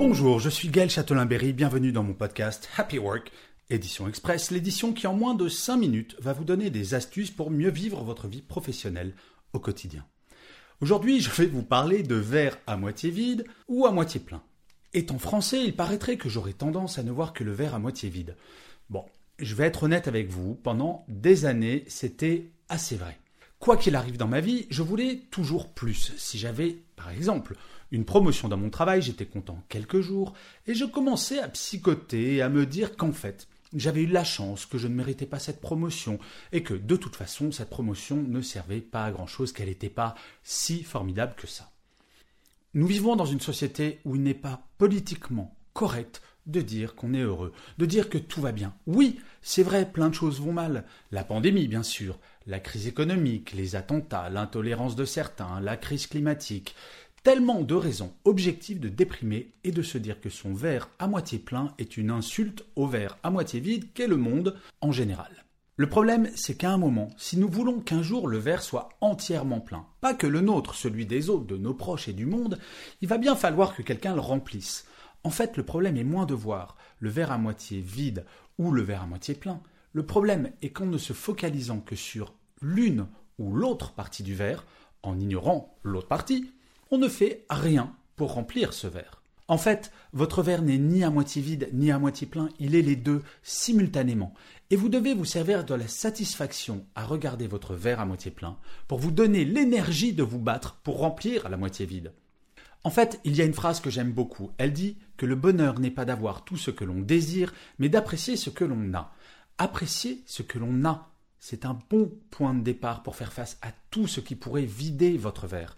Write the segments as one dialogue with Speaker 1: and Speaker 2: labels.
Speaker 1: Bonjour, je suis Gaël Châtelain-Berry, bienvenue dans mon podcast Happy Work, édition express, l'édition qui en moins de 5 minutes va vous donner des astuces pour mieux vivre votre vie professionnelle au quotidien. Aujourd'hui, je vais vous parler de verre à moitié vide ou à moitié plein. Étant français, il paraîtrait que j'aurais tendance à ne voir que le verre à moitié vide. Bon, je vais être honnête avec vous, pendant des années, c'était assez vrai. Quoi qu'il arrive dans ma vie, je voulais toujours plus. Si j'avais, par exemple, une promotion dans mon travail, j'étais content quelques jours, et je commençais à psychoter et à me dire qu'en fait, j'avais eu la chance que je ne méritais pas cette promotion, et que de toute façon, cette promotion ne servait pas à grand chose, qu'elle n'était pas si formidable que ça. Nous vivons dans une société où il n'est pas politiquement correct de dire qu'on est heureux, de dire que tout va bien. Oui, c'est vrai, plein de choses vont mal. La pandémie, bien sûr, la crise économique, les attentats, l'intolérance de certains, la crise climatique. Tellement de raisons objectives de déprimer et de se dire que son verre à moitié plein est une insulte au verre à moitié vide qu'est le monde en général. Le problème, c'est qu'à un moment, si nous voulons qu'un jour le verre soit entièrement plein, pas que le nôtre, celui des autres, de nos proches et du monde, il va bien falloir que quelqu'un le remplisse. En fait, le problème est moins de voir le verre à moitié vide ou le verre à moitié plein. Le problème est qu'en ne se focalisant que sur l'une ou l'autre partie du verre, en ignorant l'autre partie, on ne fait rien pour remplir ce verre. En fait, votre verre n'est ni à moitié vide ni à moitié plein, il est les deux simultanément. Et vous devez vous servir de la satisfaction à regarder votre verre à moitié plein pour vous donner l'énergie de vous battre pour remplir la moitié vide. En fait, il y a une phrase que j'aime beaucoup. Elle dit que le bonheur n'est pas d'avoir tout ce que l'on désire, mais d'apprécier ce que l'on a. Apprécier ce que l'on a, c'est un bon point de départ pour faire face à tout ce qui pourrait vider votre verre.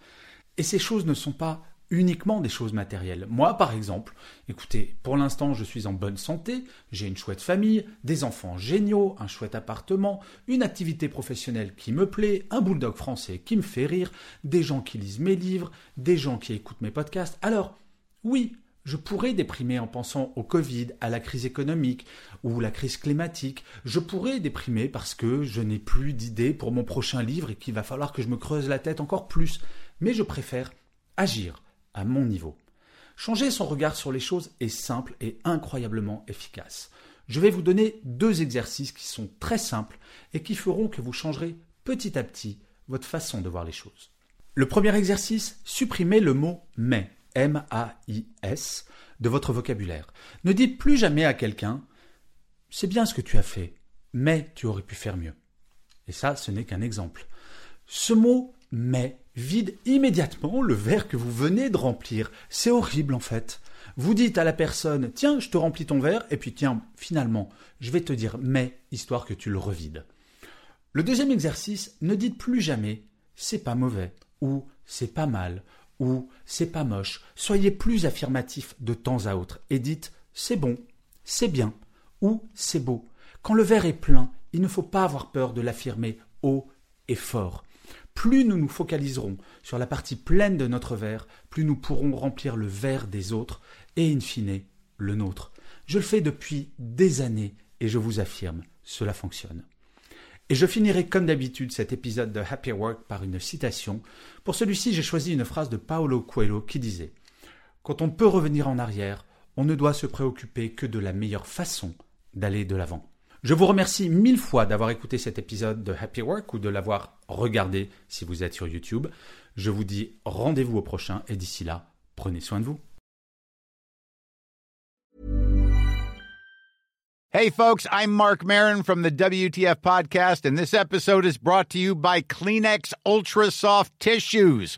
Speaker 1: Et ces choses ne sont pas uniquement des choses matérielles. Moi, par exemple, écoutez, pour l'instant, je suis en bonne santé, j'ai une chouette famille, des enfants géniaux, un chouette appartement, une activité professionnelle qui me plaît, un bulldog français qui me fait rire, des gens qui lisent mes livres, des gens qui écoutent mes podcasts. Alors, oui, je pourrais déprimer en pensant au Covid, à la crise économique ou la crise climatique. Je pourrais déprimer parce que je n'ai plus d'idées pour mon prochain livre et qu'il va falloir que je me creuse la tête encore plus. Mais je préfère agir mon niveau. Changer son regard sur les choses est simple et incroyablement efficace. Je vais vous donner deux exercices qui sont très simples et qui feront que vous changerez petit à petit votre façon de voir les choses. Le premier exercice, supprimez le mot mais, M-A-I-S, de votre vocabulaire. Ne dites plus jamais à quelqu'un c'est bien ce que tu as fait, mais tu aurais pu faire mieux. Et ça, ce n'est qu'un exemple. Ce mot mais vide immédiatement le verre que vous venez de remplir. C'est horrible en fait. Vous dites à la personne Tiens, je te remplis ton verre, et puis tiens, finalement, je vais te dire mais, histoire que tu le revides. Le deuxième exercice, ne dites plus jamais c'est pas mauvais, ou c'est pas mal, ou c'est pas moche. Soyez plus affirmatif de temps à autre et dites c'est bon, c'est bien, ou c'est beau. Quand le verre est plein, il ne faut pas avoir peur de l'affirmer haut et fort. Plus nous nous focaliserons sur la partie pleine de notre verre, plus nous pourrons remplir le verre des autres et, in fine, le nôtre. Je le fais depuis des années et je vous affirme, cela fonctionne. Et je finirai comme d'habitude cet épisode de Happy Work par une citation. Pour celui-ci, j'ai choisi une phrase de Paolo Coelho qui disait Quand on peut revenir en arrière, on ne doit se préoccuper que de la meilleure façon d'aller de l'avant. Je vous remercie mille fois d'avoir écouté cet épisode de Happy Work ou de l'avoir regardé si vous êtes sur YouTube. Je vous dis rendez-vous au prochain et d'ici là, prenez soin de vous.
Speaker 2: Hey, folks, I'm Mark Marin from the WTF Podcast, and this episode is brought to you by Kleenex Ultra Soft Tissues